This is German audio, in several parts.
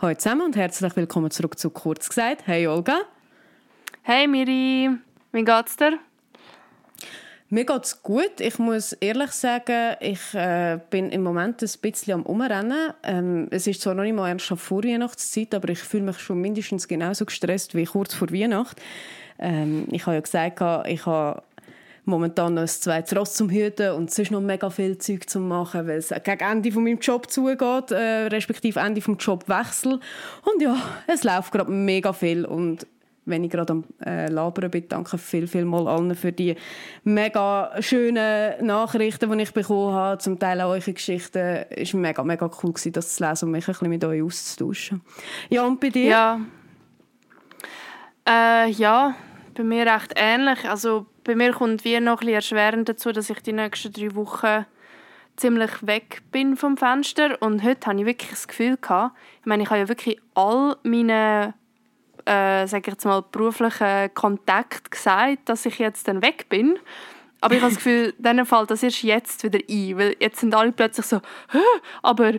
Hallo zusammen und herzlich willkommen zurück zu Kurz gesagt. Hey Olga. Hey Miri, wie geht's dir? Mir geht's gut. Ich muss ehrlich sagen, ich äh, bin im Moment ein bisschen am Umrennen. Ähm, es ist zwar noch nicht mal ernst vor Weihnachtszeit, aber ich fühle mich schon mindestens genauso gestresst wie kurz vor Weihnachten. Ähm, ich habe ja gesagt, ich habe momentan noch ein zweites Ross zum Hüten und sonst noch mega viel Zeug zu machen, weil es gegen Ende von meinem Job zugeht, äh, respektive Ende vom Jobwechsel. Und ja, es läuft gerade mega viel und wenn ich gerade am äh, Labern bin, danke viel, viel mal allen für die mega schönen Nachrichten, die ich bekommen habe, zum Teil auch eure Geschichten. Es war mega, mega cool, gewesen, das zu lesen und mich ein bisschen mit euch auszutauschen. Ja, und bei dir? Ja, äh, ja bei mir recht ähnlich. Also bei mir kommt wie noch ein erschwerend dazu, dass ich die nächsten drei Wochen ziemlich weg bin vom Fenster und heute habe ich wirklich das Gefühl gehabt, ich meine, ich habe ja wirklich all meine äh, sage ich jetzt mal beruflichen Kontakt gesagt, dass ich jetzt dann weg bin. Aber ich habe das Gefühl, denen fällt das erst jetzt wieder ein, weil jetzt sind alle plötzlich so, aber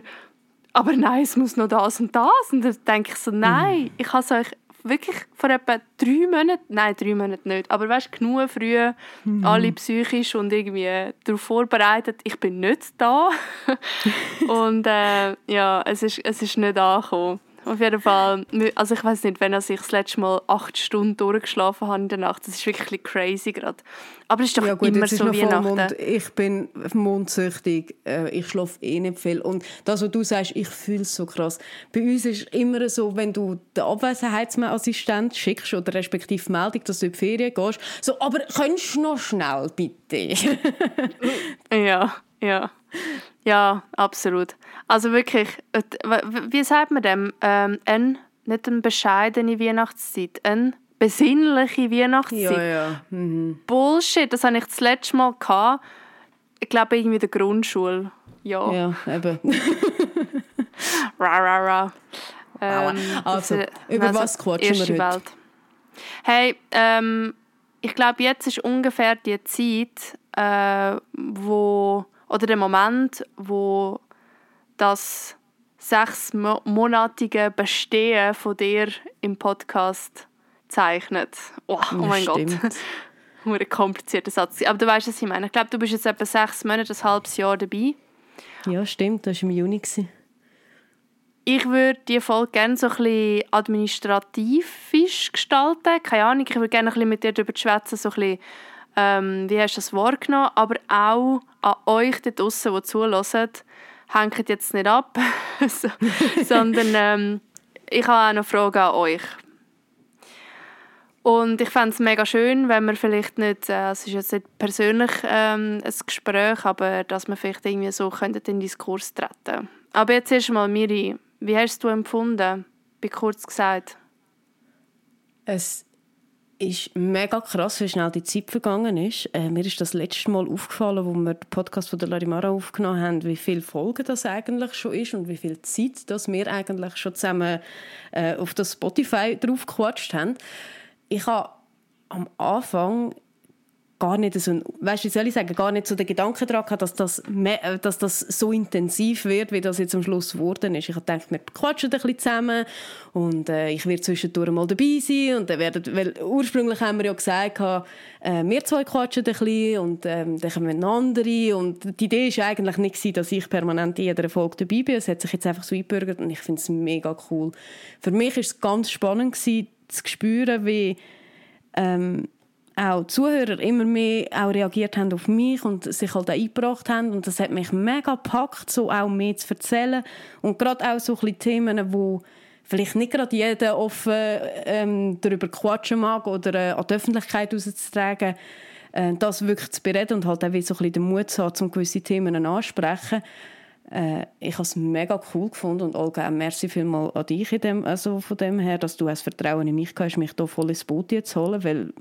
aber nein, es muss noch das und das. Und dann denke ich so, nein, mhm. ich habe es euch wirklich vor etwa drei Monaten, nein, drei Monate nicht, aber weißt genug früh, mhm. alle psychisch und irgendwie darauf vorbereitet, ich bin nicht da. und äh, ja, es ist, es ist nicht angekommen. Auf jeden Fall, also ich weiß nicht, wenn ich das letzte Mal acht Stunden durchgeschlafen habe in der Nacht, das ist wirklich crazy gerade. Aber es ist doch ja, gut, immer so wie Nacht. Ich bin mondsüchtig, äh, ich schlafe eh nicht viel. Und das, was du sagst, ich fühle es so krass. Bei uns ist es immer so, wenn du den Abwesenheitsassistent schickst oder respektive Meldung, dass du in die Ferien gehst, so, aber könntest du noch schnell, bitte? ja, ja. Ja, absolut. Also wirklich, wie sagt man dem? Ähm, ein, nicht eine bescheidene Weihnachtszeit, eine besinnliche Weihnachtszeit. Ja, ja. Mhm. Bullshit, das hatte ich das letzte Mal. Gehabt. Ich glaube, irgendwie in der Grundschule. Ja. Ja, eben. ra, ra, ra. Ähm, also, das, über also, was quatschen wir heute? Welt. Hey, ähm, ich glaube, jetzt ist ungefähr die Zeit, äh, wo oder der Moment, wo das sechsmonatige Bestehen von dir im Podcast zeichnet. Oh, oh mein Stimmt. Gott. ein komplizierter Satz. Aber du weißt, was ich meine. Ich glaube, du bist jetzt etwa sechs Monate, ein halbes Jahr dabei. Ja, stimmt. Das war im Juni. Ich würde die Folge gerne so ein bisschen administrativ gestalten. Keine Ahnung, ich würde gerne ein bisschen mit dir darüber schwätzen, so ein bisschen ähm, wie hast du das wahrgenommen, aber auch an euch da draussen, die zuhören, hängt jetzt nicht ab, sondern ähm, ich habe auch noch Fragen an euch. Und ich fände es mega schön, wenn wir vielleicht nicht, äh, es ist jetzt nicht persönlich ähm, ein Gespräch, aber dass wir vielleicht irgendwie so in den Diskurs treten Aber jetzt erst mal, Miri, wie hast du empfunden, bei kurz gesagt? Es ist mega krass, wie schnell die Zeit vergangen ist. Äh, mir ist das letzte Mal aufgefallen, wo wir den Podcast von der Larimara aufgenommen haben, wie viele Folgen das eigentlich schon ist und wie viel Zeit dass wir eigentlich schon zusammen äh, auf das Spotify drauf gequatscht haben. Ich habe am Anfang gar nicht so, weißt, wie soll ich sagen, gar nicht so den Gedanken daran gehabt, dass das, äh, dass das so intensiv wird, wie das jetzt am Schluss geworden ist. Ich habe gedacht, wir quatschen ein bisschen zusammen und äh, ich werde zwischendurch mal dabei sein und dann werden, weil ursprünglich haben wir ja gesagt, äh, wir zwei quatschen ein bisschen und ähm, dann kommen andere und die Idee war eigentlich nicht, dass ich permanent in jeder Folge dabei bin. Es hat sich jetzt einfach so eingebürgert und ich finde es mega cool. Für mich war es ganz spannend gewesen, zu spüren, wie ähm, auch die Zuhörer immer mehr auch reagiert haben auf mich und sich halt auch eingebracht haben und das hat mich mega gepackt, so auch mehr zu erzählen und gerade auch so ein Themen, wo vielleicht nicht gerade jeder offen ähm, darüber quatschen mag oder äh, an die Öffentlichkeit rauszutragen, äh, das wirklich zu bereden und halt auch so ein bisschen den Mut zu haben, um gewisse Themen ansprechen. Äh, ich habe es mega cool gefunden und Olga, merci vielmal an dich in dem, also von dem her, dass du das Vertrauen in mich hast, mich hier voll ins Boot zu holen, weil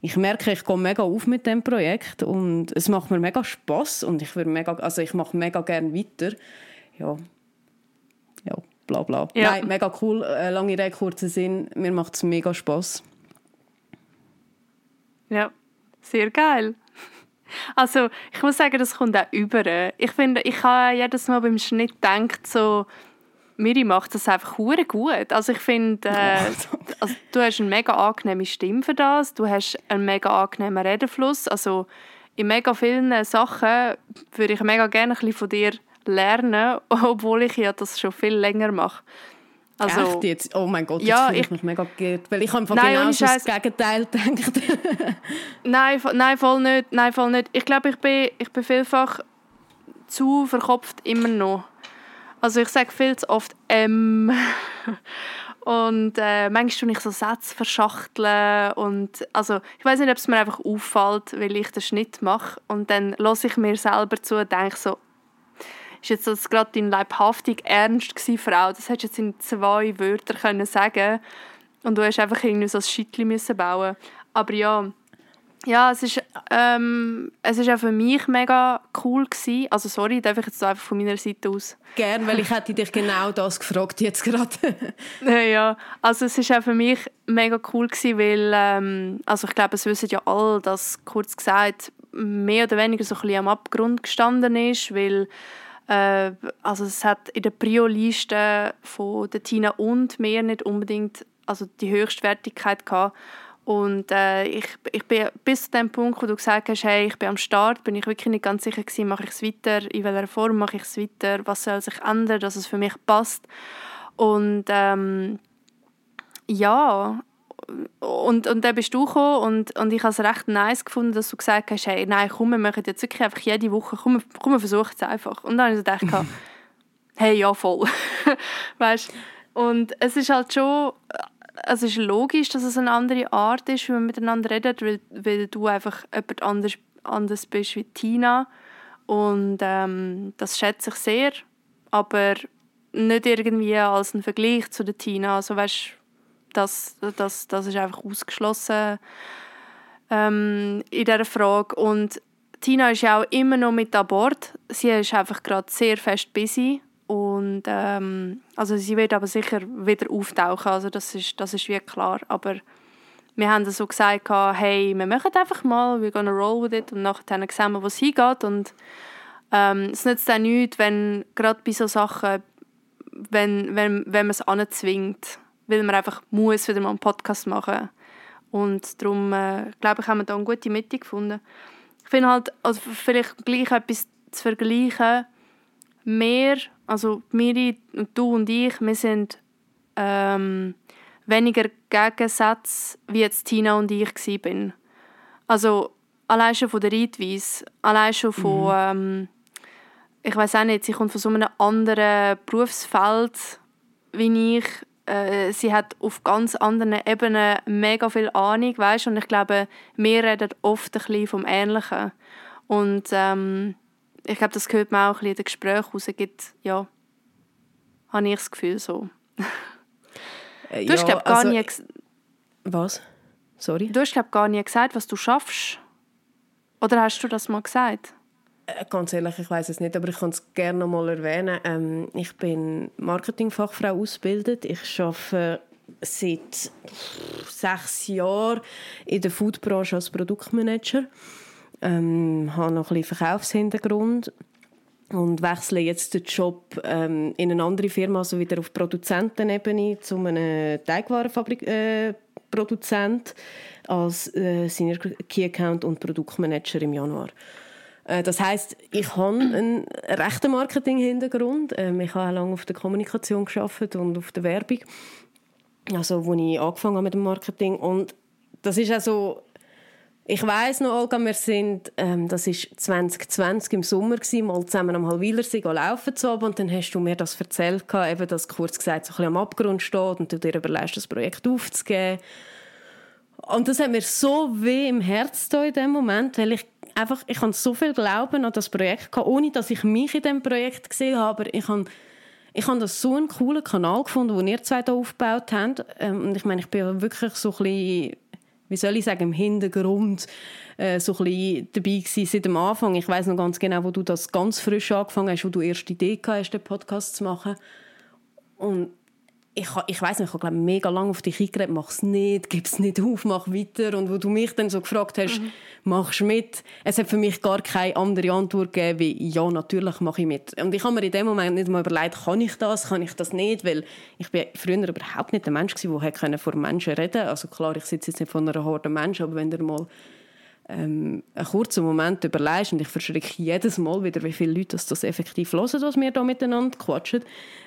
ich merke, ich komme mega auf mit dem Projekt und es macht mir mega Spaß und ich würde mega, also ich mache mega gerne weiter. Ja, ja, bla bla. Ja. Nein, mega cool, äh, lange Rede, kurzer Sinn. Mir macht es mega Spaß. Ja, sehr geil. Also ich muss sagen, das kommt auch über. Ich finde, ich habe jedes Mal beim Schnitt gedacht, so Miri macht das einfach hure gut. Also ich finde, äh, also du hast eine mega angenehme Stimme für das, du hast einen mega angenehmen Redefluss. Also in mega vielen Sachen würde ich mega gerne ein bisschen von dir lernen, obwohl ich ja das schon viel länger mache. Also, Echt jetzt? Oh mein Gott, ja, ich, ich mich mega geirrt, weil ich habe nein, genau das Gegenteil gedacht. nein, nein, voll nicht, nein, voll nicht. Ich glaube, ich bin, ich bin vielfach zu verkopft immer noch. Also ich sage viel zu oft «ähm». und äh, manchmal tue ich so Sätze verschachteln und also ich weiß nicht, ob es mir einfach auffällt, weil ich den Schnitt mache und dann höre ich mir selber zu und denke so ist jetzt das gerade dein leibhaftig Ernst gewesen, Frau? Das hättest du jetzt in zwei Wörtern können sagen und du hast einfach irgendwie so ein Schittli müssen bauen. Aber ja, ja, es ist, ähm, es ist auch für mich mega cool gewesen. Also sorry, darf ich jetzt einfach von meiner Seite aus. Gern, weil ich hätte dich genau das gefragt jetzt gerade. ja, also es ist auch für mich mega cool gewesen, weil, ähm, also ich glaube, es wissen ja alle, dass kurz gesagt mehr oder weniger so ein bisschen am Abgrund gestanden ist, weil äh, also es hat in der Prio-Liste von der Tina und mir nicht unbedingt also die Höchstwertigkeit gehabt. Und äh, ich, ich bin bis zu dem Punkt, wo du gesagt hast, hey, ich bin am Start, bin ich wirklich nicht ganz sicher gewesen, mache ich es weiter, in welcher Form mache ich es weiter, was soll sich ändern, dass es für mich passt. Und ähm, ja, und, und dann bist du gekommen und, und ich habe es recht nice gefunden, dass du gesagt hast, hey, nein, komm, wir machen jetzt wirklich einfach jede Woche, komm, komm wir versuchen es einfach. Und dann habe ich so gedacht, hey, ja, voll. weißt Und es ist halt schon, es ist logisch, dass es eine andere Art ist, wenn man miteinander redet, weil, weil du einfach jemand anders, anders bist wie Tina. Und ähm, das schätze ich sehr, aber nicht irgendwie als ein Vergleich zu der Tina. Also weißt, das, das, das ist einfach ausgeschlossen ähm, in dieser Frage. Und Tina ist ja auch immer noch mit an Bord. Sie ist einfach gerade sehr fest busy. Und ähm, also sie wird aber sicher wieder auftauchen, also das ist, das ist wie klar. Aber wir haben so gesagt, hey, wir machen einfach mal, we're gonna roll with it. Und nachher sehen wir, wo es hingeht. Und ähm, es nützt auch nichts, wenn gerade bei solchen Sachen, wenn, wenn, wenn man es anzwingt. Weil man einfach muss wieder mal einen Podcast machen. Und darum äh, glaube ich haben wir da eine gute Mitte gefunden. Ich finde halt also vielleicht gleich etwas zu vergleichen mehr also Miri und du und ich wir sind ähm, weniger Gegensätze wie jetzt Tina und ich bin also allein schon von der Reitweise allein schon von mhm. ähm, ich weiß auch nicht sie kommt von so einem anderen Berufsfeld wie ich äh, sie hat auf ganz anderen Ebenen mega viel Ahnung, weißt? und ich glaube, wir reden oft ein bisschen vom Ähnlichen. Und ähm, ich glaube, das gehört man auch ein bisschen in den Gesprächen raus, gibt, ja, habe ich das Gefühl so. Äh, du hast, ja, gar also, nie Was? Sorry? Du hast, glaube gar nie gesagt, was du schaffst. Oder hast du das mal gesagt? Äh, ganz ehrlich, ich weiß es nicht, aber ich kann es gerne noch mal erwähnen. Ähm, ich bin Marketingfachfrau ausgebildet. Ich arbeite seit sechs Jahren in der Foodbranche als Produktmanager. Ähm, habe noch ein bisschen Verkaufshintergrund und wechsle jetzt den Job ähm, in eine andere Firma, also wieder auf Produzentenebene zu einem Teigwarenproduzent äh, als äh, Senior Key Account und Produktmanager im Januar. Äh, das heißt, ich habe einen rechten Marketing-Hintergrund. Ähm, ich habe lange auf der Kommunikation geschafft und auf der Werbung. Also, wo ich angefangen habe mit dem Marketing und das ist also ich weiß noch, Olga, wir sind, ähm, das ist 2020 im Sommer gewesen, mal zusammen am Halwilersee laufen zu haben, und dann hast du mir das erzählt, eben, dass kurz gesagt so ein bisschen am Abgrund steht und du dir überlegst, das Projekt aufzugeben. Und das hat mir so weh im Herz in dem Moment, weil ich einfach, ich habe so viel Glauben an das Projekt gehabt, ohne dass ich mich in dem Projekt gesehen habe. Aber ich habe, ich habe das so einen coolen Kanal gefunden, den ihr zwei hier aufgebaut habt. Ähm, und ich meine, ich bin wirklich so ein bisschen, wie soll ich sagen, im Hintergrund äh, so ein bisschen dabei gewesen seit dem Anfang. Ich weiß noch ganz genau, wo du das ganz frisch angefangen hast, wo du erst die Idee gehabt hast, den Podcast zu machen. Und ich, ich weiß nicht, ich habe mega lange auf dich eingeredet, mach es nicht, gib es nicht auf, mach weiter. Und wo du mich dann so gefragt hast, mhm. machst du mit? Es hat für mich gar keine andere Antwort gegeben, wie ja, natürlich mache ich mit. Und ich habe mir in dem Moment nicht mal überlegt, kann ich das, kann ich das nicht, weil ich bin früher überhaupt nicht der Mensch gewesen, der vor Menschen reden konnte. Also klar, ich sitze jetzt nicht vor einer Horde Menschen, aber wenn du mal ähm, einen kurzen Moment überlegst, und ich verschrecke jedes Mal wieder, wie viele Leute das, effektiv hören, was wir da miteinander quatschen,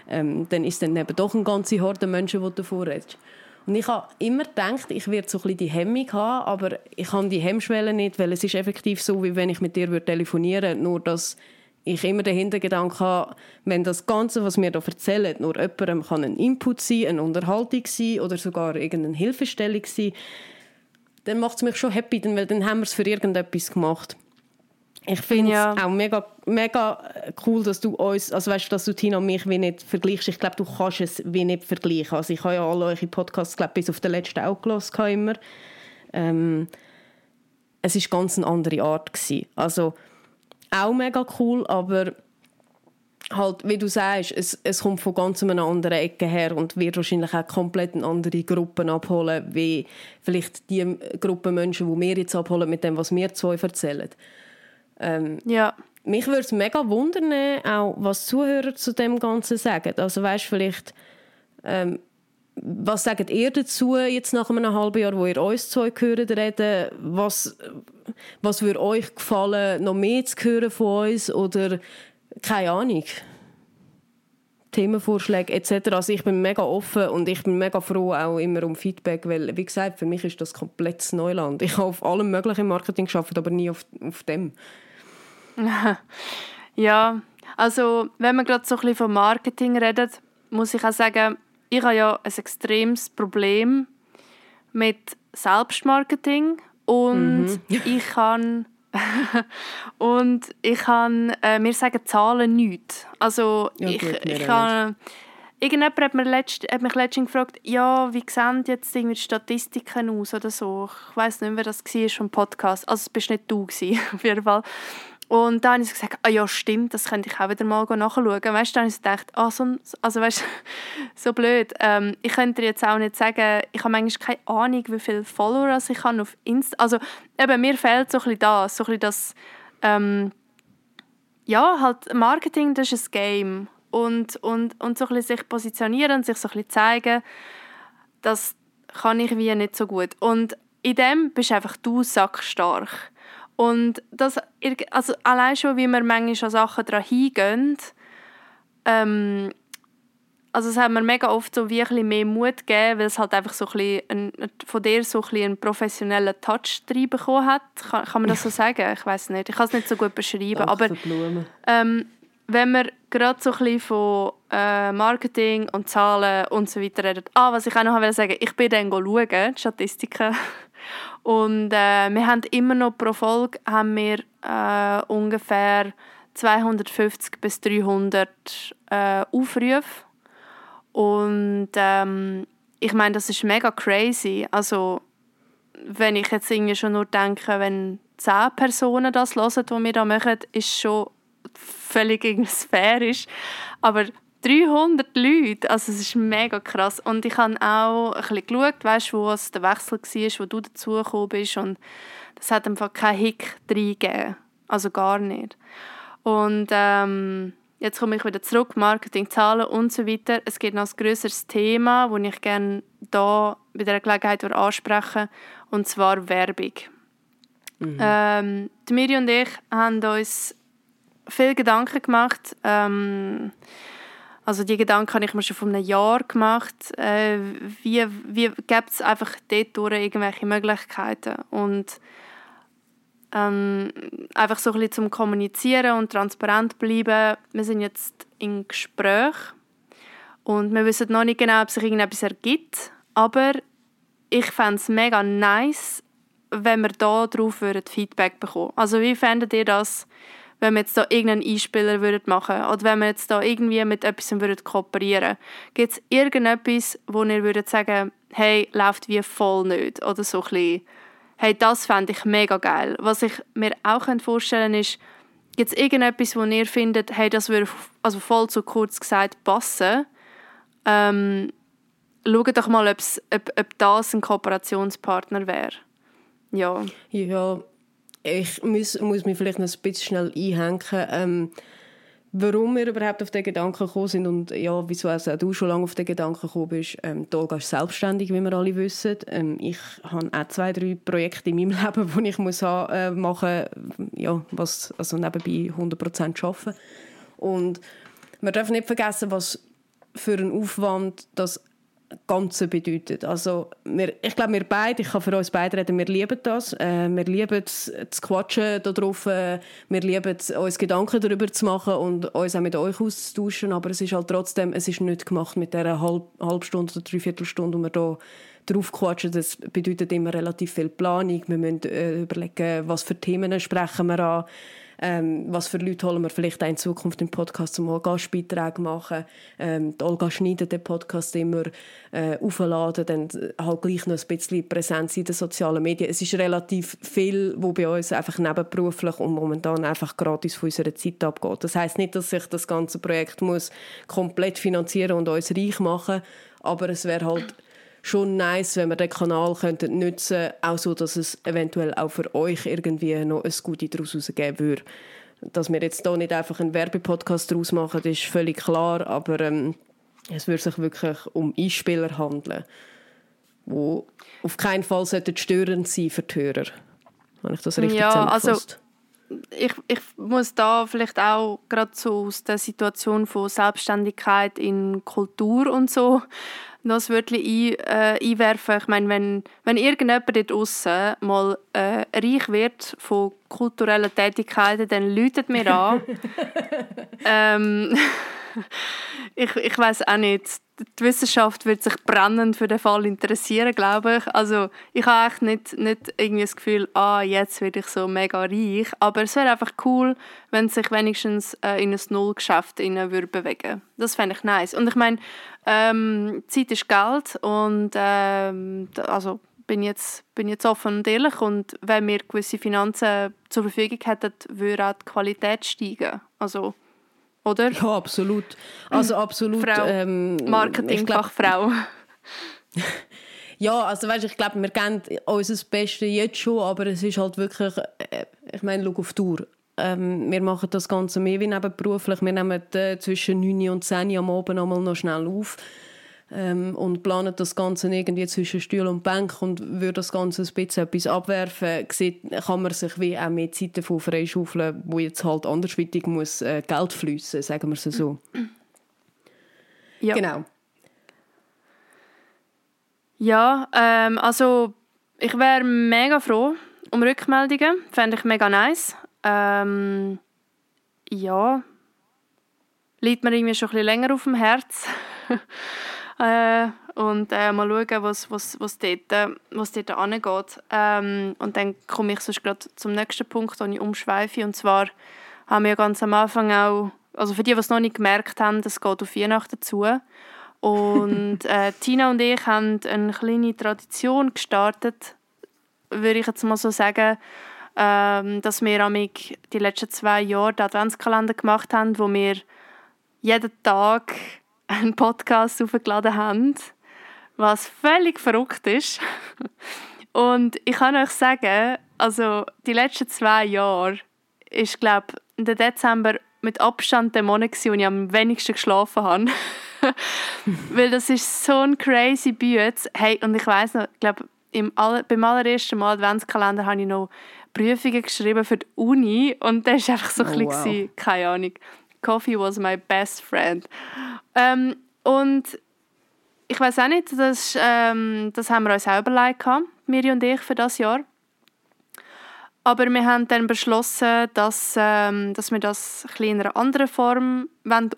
ähm, dann ist dann eben doch eine ganze Horde Menschen, die davor redest. Und ich habe immer gedacht, ich werde so ein bisschen die Hemmung haben, aber ich habe die Hemmschwelle nicht, weil es ist effektiv so, wie wenn ich mit dir telefonieren würde, nur dass ich immer den Hintergedanken habe, wenn das Ganze, was mir da erzählen, nur jemandem kann ein Input sein, eine Unterhaltung sein oder sogar irgendeine Hilfestellung sein, dann macht es mich schon happy, weil dann haben wir es für irgendetwas gemacht. Ich finde ja. es auch mega, mega cool, dass du uns, also weißt, dass du Tina und mich wie nicht vergleichst. Ich glaube, du kannst es wie nicht vergleichen. Also ich habe ja alle eure Podcasts, glaube bis auf den letzten auch gelesen, immer. Ähm, es ist ganz eine andere Art gewesen. Also auch mega cool, aber halt, wie du sagst, es, es kommt von ganz einer anderen Ecke her und wird wahrscheinlich auch komplett eine andere Gruppen abholen, wie vielleicht die Gruppe Menschen, die wir jetzt abholen mit dem, was wir zwei erzählen. Ähm, ja. Mich würde es mega wundern, auch was Zuhörer zu dem Ganzen sagen. Also weißt vielleicht, ähm, was sagt ihr dazu jetzt nach einem halben Jahr, wo ihr uns zwei gehört reden? Was, was würde euch gefallen, noch mehr zu hören von uns? Oder keine Ahnung. Themenvorschläge etc. Also ich bin mega offen und ich bin mega froh auch immer um Feedback, weil wie gesagt, für mich ist das komplettes Neuland. Ich habe auf allem möglichen Marketing geschafft, aber nie auf, auf dem. Ja, also wenn man gerade so ein bisschen von Marketing redet, muss ich auch sagen, ich habe ja ein extremes Problem mit Selbstmarketing und mhm. ich kann und ich kann, äh, mir sagen Zahlen nichts. Also ja, ich, ich kann, irgendjemand hat, mir letzt, hat mich letztens gefragt, ja, wie sehen jetzt irgendwie die Statistiken aus oder so. Ich weiß nicht, wer das war vom Podcast. Also es bist nicht du gewesen, auf jeden Fall. Und dann habe ich gesagt, ah ja, stimmt, das könnte ich auch wieder mal nachschauen. Weißt, dann habe ich gedacht, ah, so, also weißt, so blöd. Ähm, ich könnte dir jetzt auch nicht sagen, ich habe manchmal keine Ahnung, wie viele Follower ich habe auf Insta. Also eben, mir fehlt so ein bisschen das, so ein bisschen das, ähm, ja, halt Marketing, das ist ein Game. Und, und, und so ein bisschen sich positionieren, sich so ein bisschen zeigen, das kann ich wie nicht so gut. Und in dem bist einfach du sackstark. Und das, also allein schon, wie wir manchmal an Sachen daran hingehen, ähm, also es hat mir mega oft so wie ein mehr Mut gegeben, weil es halt einfach so ein, ein von dir so ein einen professionellen Touch reinbekommen hat. Kann, kann man das so sagen? Ich weiß nicht. Ich kann es nicht so gut beschreiben. aber ähm, wenn wir gerade so ein von äh, Marketing und Zahlen und so weiter reden. Ah, was ich auch noch sagen ich bin dann schauen, die Statistiken. Und äh, wir haben immer noch pro Folge haben wir, äh, ungefähr 250 bis 300 äh, Aufrufe. Und ähm, ich meine, das ist mega crazy. Also, wenn ich jetzt irgendwie schon nur denke, wenn 10 Personen das hören, was wir da machen, ist schon völlig sphärisch. Aber 300 Leute, also es ist mega krass. Und ich habe auch ein bisschen geschaut, weißt, wo es der Wechsel war, wo du dazugekommen bist. Und das hat einfach keinen Hick reingegeben. Also gar nicht. Und ähm, jetzt komme ich wieder zurück, Marketing, Zahlen und so weiter. Es gibt noch ein grösseres Thema, das ich gerne hier bei dieser Gelegenheit ansprechen und zwar Werbung. Mhm. Ähm, die Miri und ich haben uns viele Gedanken gemacht, ähm, also die Gedanken habe ich mir schon vor einem Jahr gemacht. Äh, wie wie gibt es einfach dort irgendwelche Möglichkeiten? Und ähm, einfach so ein bisschen zum Kommunizieren und transparent bleiben. Wir sind jetzt im Gespräch und wir wissen noch nicht genau, ob sich irgendetwas ergibt. Aber ich fände es mega nice, wenn wir da drauf Feedback bekommen Also wie fändet ihr das? Wenn wir jetzt da irgendeinen Einspieler würden machen oder wenn wir jetzt da irgendwie mit etwas würden kooperieren Gibt es irgendetwas, wo ihr würdet sagen, hey, läuft wie voll nicht oder so ein bisschen, hey, das fände ich mega geil. Was ich mir auch vorstellen ist, gibt es irgendetwas, wo ihr findet, hey, das würde also voll zu kurz gesagt passen, ähm, schau doch mal, ob, ob das ein Kooperationspartner wäre. Ja. Ja, ich muss, muss mich vielleicht noch ein bisschen schnell einhängen. Ähm, warum wir überhaupt auf den Gedanken gekommen sind und ja, wieso also du schon lange auf den Gedanken gekommen bist. Ähm, die Olga ist selbstständig, wie wir alle wissen. Ähm, ich habe auch zwei, drei Projekte in meinem Leben, die ich muss haben, äh, machen ja, was also nebenbei 100% arbeiten. Und wir dürfen nicht vergessen, was für einen Aufwand das Ganze bedeutet. Also wir, ich glaube, wir beide, ich kann für uns beide reden, wir lieben das. Äh, wir lieben es, zu quatschen darauf. Äh, wir lieben es, uns Gedanken darüber zu machen und uns auch mit euch auszutauschen. Aber es ist halt trotzdem, es ist nicht gemacht mit dieser halb, halb oder dreiviertel Stunde, wo wir hier drauf quatschen. Das bedeutet immer relativ viel Planung. Wir müssen äh, überlegen, was für Themen sprechen wir an ähm, was für Leute holen wir vielleicht auch in Zukunft im Podcast, um auch Gastbeiträge machen. Ähm, die Olga schneidet den Podcast immer äh, aufladen, dann halt gleich noch ein bisschen Präsenz in den sozialen Medien. Es ist relativ viel, wo bei uns einfach nebenberuflich und momentan einfach gratis von unserer Zeit abgeht. Das heißt nicht, dass sich das ganze Projekt muss komplett finanzieren und uns reich machen, aber es wäre halt schon nice, wenn wir den Kanal könnten nutzen könnten, auch so, dass es eventuell auch für euch irgendwie noch ein Gute daraus geben würde. Dass wir jetzt hier nicht einfach einen Werbepodcast daraus machen, ist völlig klar, aber ähm, es würde sich wirklich um Einspieler handeln, die auf keinen Fall störend sein für die Hörer. Wenn ich das richtig ja, also ich, ich muss da vielleicht auch gerade so aus der Situation von Selbstständigkeit in Kultur und so noch ein Wörtchen ein, äh, einwerfen. Ich meine, wenn, wenn irgendjemand dort draussen mal äh, reich wird von kulturellen Tätigkeiten, dann läutet mir an. ähm, ich ich weiß auch nicht. Die Wissenschaft wird sich brennend für den Fall interessieren, glaube ich. Also ich habe echt nicht, nicht irgendwie das Gefühl, ah, jetzt werde ich so mega reich. Aber es wäre einfach cool, wenn sich wenigstens äh, in ein Nullgeschäft würde bewegen. Das fände ich nice. Und ich meine, ähm, Zeit ist Geld und ähm, also bin jetzt, bin jetzt offen und ehrlich und wenn wir gewisse Finanzen zur Verfügung hätten, würde auch die Qualität steigen. Also oder? Ja, absolut. Also absolut. Frau, ähm, Marketingfachfrau. ja, also weißt, ich glaube, wir kennen unser Bestes jetzt schon, aber es ist halt wirklich, äh, ich meine, schau auf Tour. Ähm, wir machen das Ganze mehr wie nebenberuflich. Wir nehmen äh, zwischen 9 und 10 am Abend einmal noch schnell auf ähm, und planen das Ganze irgendwie zwischen Stuhl und Bank und würde das Ganze ein bisschen etwas abwerfen, sieht, kann man sich wie auch mehr Zeit davon freischaufeln, wo jetzt halt andersweitig muss äh, Geld fließen, sagen wir es so. Ja. Genau. Ja, ähm, also ich wäre mega froh um Rückmeldungen, fände ich mega nice. Ähm, ja, liegt mir irgendwie schon ein bisschen länger auf dem Herz. Äh, und äh, mal schauen, was, was, was dort, äh, was dort angeht. Ähm, und dann komme ich sonst gerade zum nächsten Punkt, den ich umschweife. Und zwar haben wir ganz am Anfang auch, also für die, die es noch nicht gemerkt haben, es geht auf Weihnachten zu. Und äh, Tina und ich haben eine kleine Tradition gestartet, würde ich jetzt mal so sagen, ähm, dass wir die letzten zwei Jahre den Adventskalender gemacht haben, wo wir jeden Tag einen Podcast aufgeladen haben, was völlig verrückt ist. Und ich kann euch sagen, also die letzten zwei Jahre ist, glaube der Dezember mit Abstand der Monat, wo ich am wenigsten geschlafen habe. Weil das ist so ein crazy Bütz. Hey, und ich weiß noch, ich glaube, im aller, beim allerersten Mal Adventskalender habe ich noch Prüfungen geschrieben für die Uni und das war einfach so oh, ein bisschen, wow. keine Ahnung. Coffee was my best friend. Ähm, und ich weiß auch nicht, das, ähm, das haben wir uns auch überlegt, Miri und ich, für das Jahr. Aber wir haben dann beschlossen, dass, ähm, dass wir das in einer anderen Form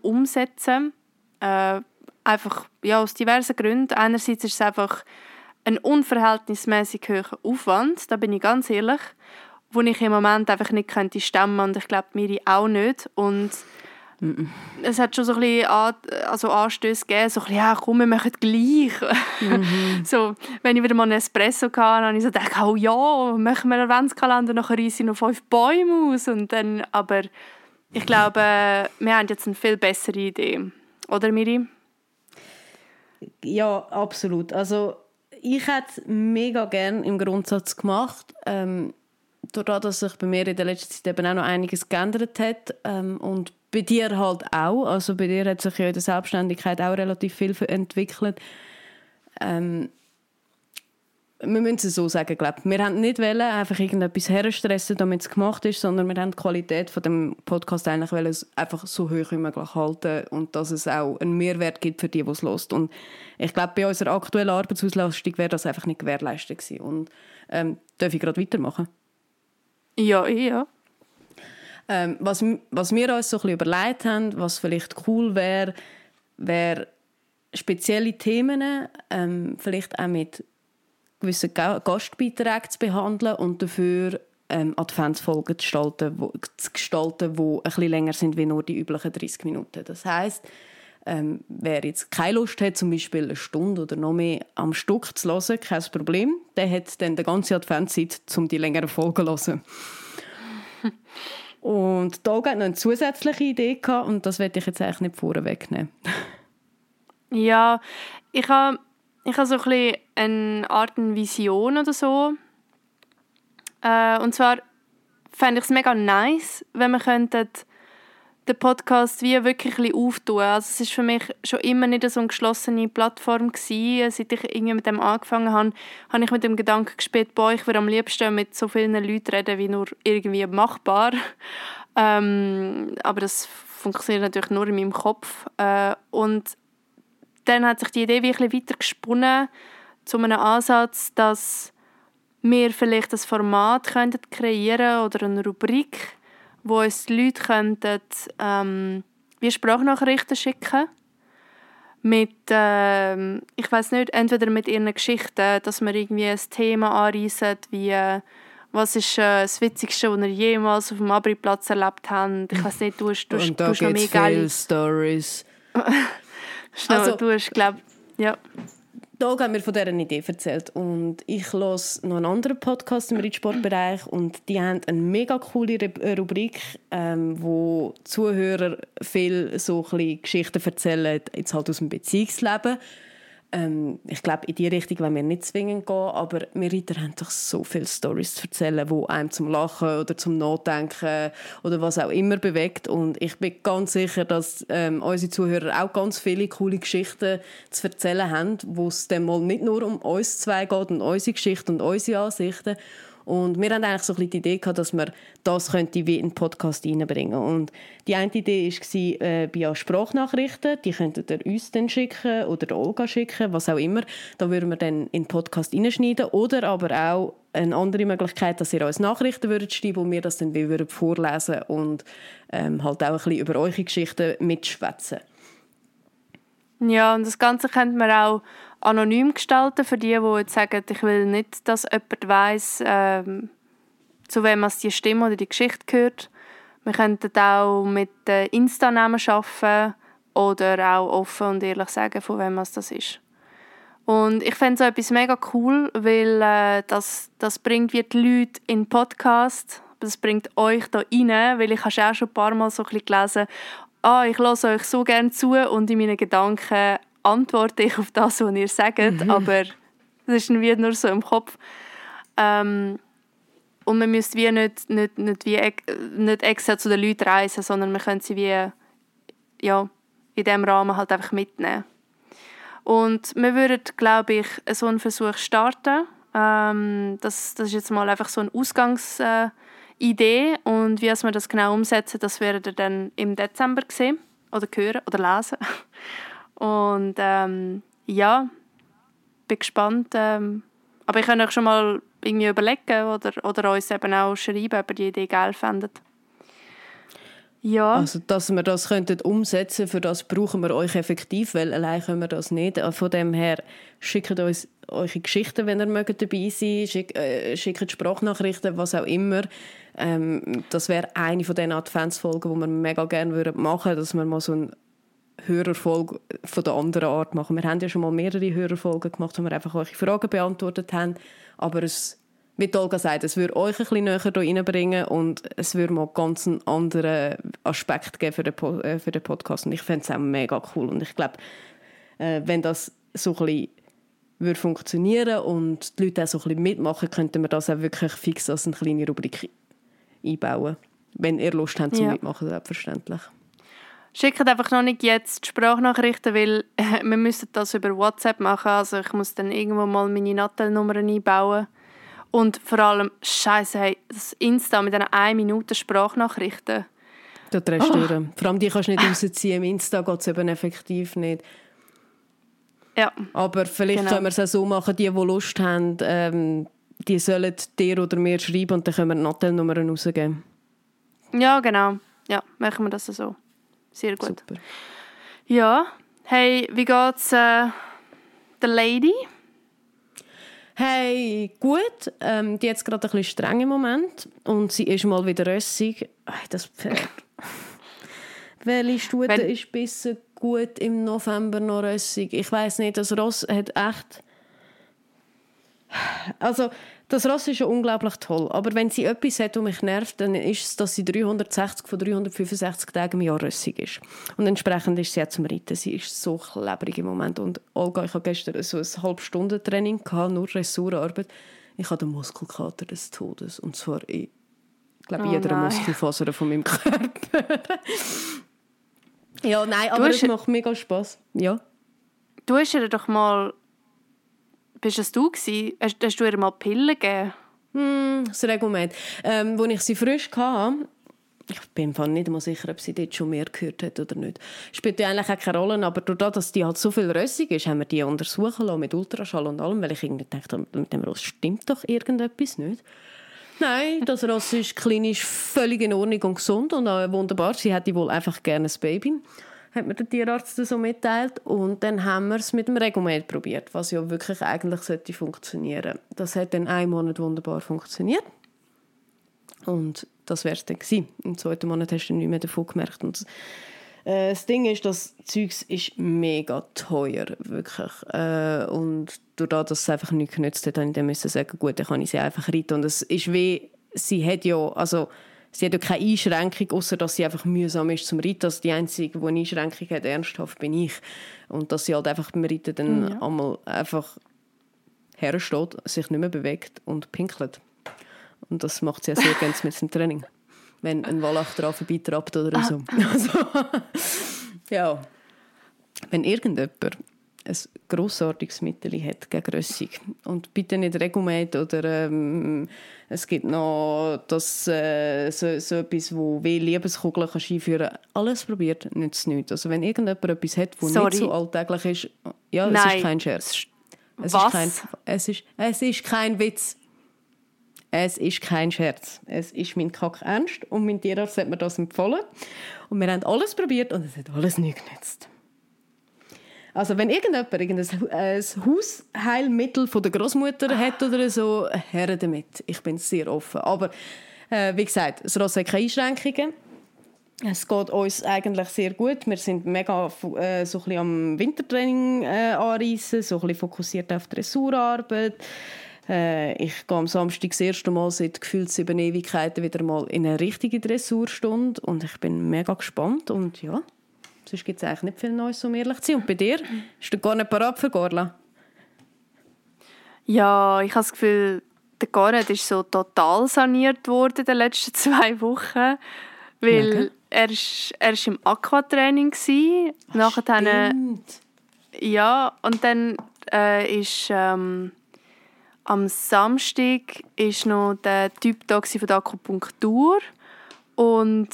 umsetzen wollen. Äh, einfach ja, aus diversen Gründen. Einerseits ist es einfach ein unverhältnismäßig hoher Aufwand, da bin ich ganz ehrlich, wo ich im Moment einfach nicht könnte stemmen und ich glaube Miri auch nicht. Und es hat schon so ein bisschen An also Anstöße gegeben, so ein bisschen, ja komm, wir machen gleich. Mhm. so, wenn ich wieder mal einen Espresso hatte, dann habe ich so gedacht, oh ja, machen wir einen Adventskalender, nachher reissen noch fünf Bäume aus. Und dann, aber ich glaube, wir haben jetzt eine viel bessere Idee. Oder, Miri? Ja, absolut. Also ich hätte es mega gerne im Grundsatz gemacht. Ähm, dadurch, dass sich bei mir in der letzten Zeit eben auch noch einiges geändert hat ähm, und bei dir halt auch. Also bei dir hat sich ja in der Selbstständigkeit auch relativ viel entwickelt. Ähm, wir müssen es so sagen, glaube Wir haben nicht wollen, einfach irgendetwas herstressen, damit es gemacht ist, sondern wir haben die Qualität von dem Podcast eigentlich wollen, einfach so hoch wie möglich halten und dass es auch einen Mehrwert gibt für die, die es lost. Und ich glaube, bei unserer aktuellen Arbeitsauslastung wäre das einfach nicht gewährleistet gewesen. Und ähm, darf ich gerade weitermachen? Ja, ja. Ähm, was, was wir uns so ein überlegt haben, was vielleicht cool wäre, wäre spezielle Themen, ähm, vielleicht auch mit gewisse Gastbeiträge zu behandeln und dafür ähm, Adventsfolgen zu gestalten, wo, zu gestalten, die ein bisschen länger sind wie nur die üblichen 30 Minuten. Das heißt, ähm, wer jetzt keine Lust hat, zum Beispiel eine Stunde oder noch mehr am Stück zu hören, kein Problem. Der hat dann die ganze Adventszeit, um die längeren Folgen zu hören. und da hat noch eine zusätzliche Idee gehabt, und das werde ich jetzt eigentlich nicht vorwegnehmen. ja, ich habe ich habe so ein eine Art Vision oder so. Äh, und zwar fände ich es mega nice, wenn wir könnten den Podcast wie wirklich ein auftun. Also es ist für mich schon immer nicht so eine geschlossene Plattform gewesen. Seit ich irgendwie mit dem angefangen habe, habe ich mit dem Gedanken gespielt, boah, ich würde am liebsten mit so vielen Leuten reden, wie nur irgendwie machbar. Ähm, aber das funktioniert natürlich nur in meinem Kopf. Äh, und dann hat sich die Idee wirklich weiter gesponnen zu einem Ansatz, dass wir vielleicht ein Format könnten oder eine Rubrik, wo uns die Leute könnten, ähm, wie Sprachnachrichten schicken mit, ähm, ich weiß nicht, entweder mit ihren Geschichten, dass wir irgendwie ein Thema anreißen, wie äh, was ist äh, das Witzigste, was ihr jemals auf dem Abriplatz erlebt habt. Ich weiß nicht, du hast, du, Und da du hast noch mehr Stories. Schnell, also, du hast, glaub, ja. Da haben wir von dieser Idee erzählt. Und ich höre noch einen anderen Podcast im Ritsportbereich und die haben eine mega coole äh, Rubrik, ähm, wo Zuhörer viel so Geschichten erzählen, jetzt halt aus dem Beziehungsleben ähm, ich glaube, in die Richtung wollen wir nicht zwingend gehen, aber wir Reiter haben doch so viele Stories zu erzählen, die einem zum Lachen oder zum Nachdenken oder was auch immer bewegt. Und ich bin ganz sicher, dass ähm, unsere Zuhörer auch ganz viele coole Geschichten zu erzählen haben, wo es dann mal nicht nur um uns zwei geht und unsere Geschichte und unsere Ansichten, und wir haben eigentlich so ein bisschen die Idee dass man das könnte wie in den Podcast reinbringen Und die eine Idee war äh, bei Sprachnachrichten, die könntet ihr uns dann schicken oder der Olga schicken, was auch immer. Da würden wir dann in den Podcast reinschneiden. Oder aber auch eine andere Möglichkeit, dass ihr uns Nachrichten würdet schreiben und wir das dann wie würden vorlesen und ähm, halt auch ein bisschen über eure Geschichten mitschwätzen. Ja, und das Ganze könnte man auch anonym gestalten für die, die jetzt sagen, ich will nicht, dass jemand weiss, ähm, zu wem es die Stimme oder die Geschichte gehört. Wir könnten auch mit Insta-Namen arbeiten oder auch offen und ehrlich sagen, von wem es das ist. Und ich fände so etwas mega cool, weil äh, das, das bringt wie die Leute in den Podcast, das bringt euch da rein, weil ich habe auch schon ein paar Mal so ein bisschen gelesen, ah, ich lasse euch so gerne zu und in meinen Gedanken antworte ich auf das, was ihr sagt, mhm. aber das ist wie nur so im Kopf. Ähm, und man müsste wie nicht, nicht, nicht, wie, nicht extra zu den Leuten reisen, sondern man könnte sie wie ja, in diesem Rahmen halt einfach mitnehmen. Und wir würden, glaube ich, so einen Versuch starten. Ähm, das, das ist jetzt mal einfach so eine Ausgangsidee. Äh, und wie wir das genau umsetzen, das werdet ihr dann im Dezember sehen oder hören oder lesen. Und ähm, ja, bin gespannt. Ähm, aber ich kann euch schon mal irgendwie überlegen oder, oder uns eben auch schreiben, ob ihr die Idee geil findet. Ja. Also, dass wir das könnten umsetzen für das brauchen wir euch effektiv, weil allein können wir das nicht. Äh, von dem her, schickt uns eure Geschichten, wenn ihr mögt dabei sein schickt, äh, schickt Sprachnachrichten, was auch immer. Ähm, das wäre eine von den Adventsfolgen, die wir mega gerne machen würden, dass wir mal so ein Hörerfolge von der anderen Art machen. Wir haben ja schon mal mehrere Hörerfolgen gemacht, wo wir einfach eure Fragen beantwortet haben. Aber es, wie Olga sagt, es würde euch ein bisschen näher hier reinbringen und es würde mal ganz einen anderen Aspekt geben für den, äh, für den Podcast. Und ich fände es auch mega cool. Und ich glaube, äh, wenn das so ein bisschen würde funktionieren und die Leute auch so ein bisschen mitmachen, könnten wir das auch wirklich fix als eine kleine Rubrik einbauen. Wenn ihr Lust habt zum Ja. Mitmachen, selbstverständlich. Schickt einfach noch nicht jetzt die Sprachnachrichten, weil äh, wir müssen das über WhatsApp machen. Also ich muss dann irgendwo mal meine Nattelnummer einbauen. Und vor allem, scheiße, hey, das Insta mit diesen 1 Minute Sprachnachrichten. Da drehst du durch. Vor allem die kannst du nicht rausziehen. Im Insta geht es eben effektiv nicht. Ja, Aber vielleicht Genau. können wir es auch so machen, die, die Lust haben, ähm, die sollen dir oder mir schreiben und dann können wir die Nattelnummern rausgeben. ja genau. Ja, machen wir das so. Sehr gut. Super. Ja, hey, wie geht's äh, der Lady? Hey, gut. Ähm, die hat jetzt gerade ein bisschen streng im Moment und sie ist mal wieder rössig. Ei, das Pferd. Welche Stute Wenn- ist bis gut im November noch rössig? Ich weiß nicht, das Ross hat echt... Also, das Ross ist ja unglaublich toll, aber wenn sie etwas hat, das mich nervt, dann ist es, dass sie 360 von 365 Tagen im Jahr rössig ist. Und entsprechend ist sie auch zum Reiten. Sie ist so klebrig im Moment. Und Olga, ich hatte gestern so ein halb Stunden Training, gehabt, nur Dressurarbeit. Ich hatte den Muskelkater des Todes. Und zwar in, ich glaube, Oh jeder. Muskelfaser von meinem Körper. ja, nein, aber es macht mega Spass. Ja. Du hast ihr doch mal... Bist das du gewesen? Hast, hast du ihr mal Pillen gegeben? Hm, das Reglement. Ähm, als ich sie frisch hatte, ich bin Fall nicht mal sicher, ob sie dort schon mehr gehört hat oder nicht. Spielt ja eigentlich auch keine Rolle, aber dadurch, dass die halt so viel rössig ist, haben wir die untersuchen lassen mit Ultraschall und allem, weil ich irgendwie dachte, mit dem Ross stimmt doch irgendetwas nicht. Nein, das Ross ist klinisch völlig in Ordnung und gesund und auch wunderbar. Sie hätte wohl einfach gerne ein Baby, hat mir der Tierarzt so mitteilt. Und dann haben wir es mit dem Regomed probiert, was ja wirklich eigentlich sollte funktionieren. Das hat dann einen Monat wunderbar funktioniert. Und das wäre es dann gewesen. Im zweiten Monat hast du nichts mehr davon gemerkt. Und äh, das Ding ist, das Zeugs ist mega teuer, wirklich. Äh, und dadurch, dass es einfach nichts genützt hat, musste ich dann sagen, gut, dann kann ich sie einfach reiten. Und es ist wie, sie hat ja, also, sie hat ja keine Einschränkung, außer dass sie einfach mühsam ist zum Reiten. Also die Einzige, die eine Einschränkung hat, ernsthaft, bin ich. Und dass sie halt einfach beim Reiten dann einmal einfach hersteht, sich nicht mehr bewegt und pinkelt. Und das macht sie ja sehr gerne mit dem Training. Wenn ein Wallach dran vorbeitrappt oder so. Also, ja. Wenn irgendjemand ein grossartiges Mittel hat gegen Rössung und bitte nicht Regumet oder ähm, es gibt noch das, äh, so, so etwas, wo wie Liebeskugeln kannst einführen kann. Alles probiert, nützt nichts. Also wenn irgendjemand etwas hat, das nicht so alltäglich ist, ja, es Nein. ist kein Scherz. Es Was? Ist kein, es, ist, es ist kein Witz. Es ist kein Scherz. Es ist mein Kack ernst und mein Tierarzt hat mir das empfohlen. Und wir haben alles probiert und es hat alles nicht genützt. Also wenn irgendjemand irgendein Hausheilmittel von der Großmutter hat oder so, her damit. Ich bin sehr offen. Aber äh, wie gesagt, das Ross hat keine Einschränkungen. Es geht uns eigentlich sehr gut. Wir sind mega äh, so ein bisschen am Wintertraining äh, anreisen, so ein fokussiert auf Dressurarbeit. Äh, ich gehe am Samstag das erste Mal seit gefühlt sieben Ewigkeiten wieder mal in eine richtige Dressurstunde und ich bin mega gespannt und ja, sonst gibt es eigentlich nicht viel Neues, um ehrlich zu sein. Und bei dir? Ist du gar nicht parat für Gorla? Ja, ich habe das Gefühl, der Garnet ist so total saniert worden in den letzten zwei Wochen. Weil Okay. er, ist, er ist im Aquatraining war. Nachher dann, ja, und dann äh, ist ähm, am Samstag ist noch der Typ da von der Akupunktur. Und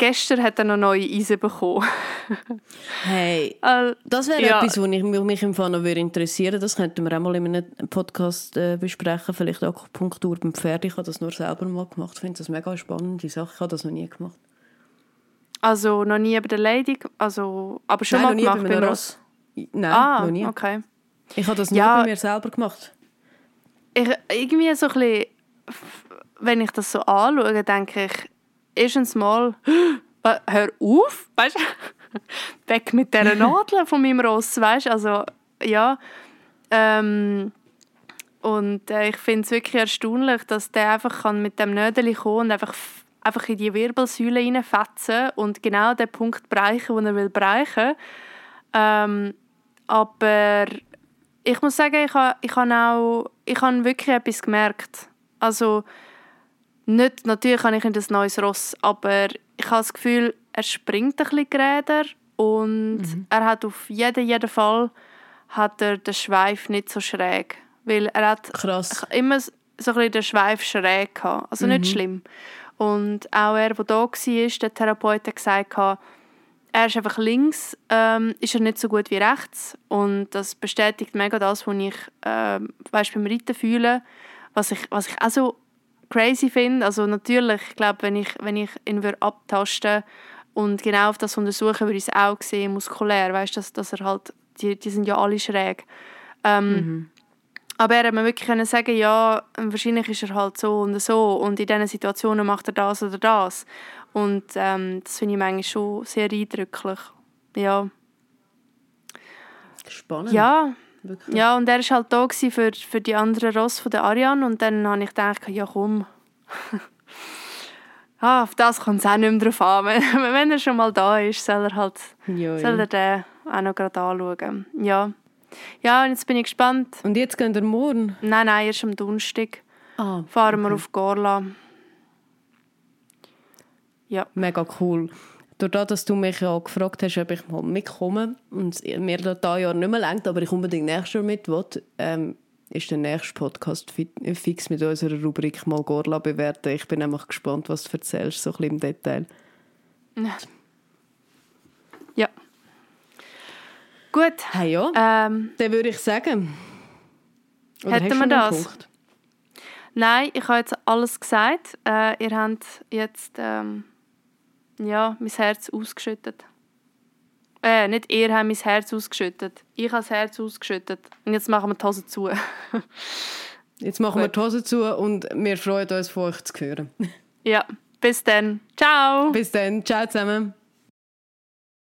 gestern hat er noch neue Eisen bekommen. Hey, Das wäre Ja. etwas, was ich, mich im Fall noch würde interessieren würde. Das könnten wir auch mal in einem Podcast äh, besprechen. Vielleicht Akupunktur beim Pferd. Ich habe das nur selber mal gemacht. Ich finde das mega spannende Sache. Ich habe das noch nie gemacht. also noch nie bei der Lady, also, aber schon Nein, mal gemacht bei Ross. Nein, Ah, noch nie. okay. Ich habe das nur Ja. bei mir selber gemacht. ich, irgendwie so ein bisschen, wenn ich das so anschaue, denke ich, erstens mal, hör auf, weißt? Weg mit dieser Nadel von meinem Ross, weißt? Also, ja. Ähm, und äh, ich finde es wirklich erstaunlich, dass der einfach kann mit dem Nödeli kommen und einfach, einfach in die Wirbelsäule reinfetzen und genau den Punkt bereichen, den er will bereichen. Ähm, aber ich muss sagen, ich habe ich habe auch ich habe wirklich etwas gemerkt. Also nicht, natürlich habe ich in das neues Ross, aber ich habe das Gefühl, er springt ein bisschen geräder und mhm. er hat auf jeden, jeden Fall hat er den Schweif nicht so schräg, weil er hat Krass. immer so ein bisschen den Schweif schräg gehabt, also mhm. nicht schlimm. Und auch er, der da war, der Therapeut, hat gesagt, er ist einfach links, ähm, ist er nicht so gut wie rechts. Und das bestätigt mega das, was ich äh, weißt, beim Reiten fühle. Was ich, was ich auch so crazy finde. Also natürlich, ich glaube, wenn ich, wenn ich ihn abtasten und genau auf das untersuchen, würde ich es auch sehen, muskulär. Weißt dass, dass er halt, die, die sind ja alle schräg. Ähm, mhm. Aber er hat mir wirklich können sagen, ja, wahrscheinlich ist er halt so und so und in diesen Situationen macht er das oder das. Und ähm, das finde ich manchmal schon sehr eindrücklich. Ja. Spannend. Ja. Wirklich. Ja, und er war halt da für, für die anderen Ross von der Ariane und dann habe ich gedacht, ja komm. ah, auf das kommt es auch nicht mehr drauf an. Wenn er schon mal da ist, soll er halt soll er den auch noch gerade anschauen. Ja. Ja, und jetzt bin ich gespannt. Und jetzt gehen wir morgen? Nein, nein, erst am Donnerstag. Ah, fahren wir auf Gorla. Ja. Mega cool. Dadurch, dass du mich ja gefragt hast, ob ich mal mitkomme und mir das Jahr nicht mehr lenkt, aber ich unbedingt nächstes Jahr mit will, ähm, ist der nächste Podcast fix mit unserer Rubrik mal Gorla bewerten. Ich bin nämlich gespannt, was du erzählst, so ein bisschen im Detail. Ja. Gut. Hey, ja. Ähm, Dann würde ich sagen. Oder hätten wir das? Punkt? Nein, ich habe jetzt alles gesagt. Äh, ihr habt jetzt ähm, ja, mein Herz ausgeschüttet. Äh, nicht ihr habt mein Herz ausgeschüttet. Ich habe das Herz ausgeschüttet. Und jetzt machen wir die Hose zu. jetzt machen Gut. wir die Hose zu und wir freuen uns, von euch zu hören. ja, bis dann. Ciao. Bis dann. Ciao zusammen.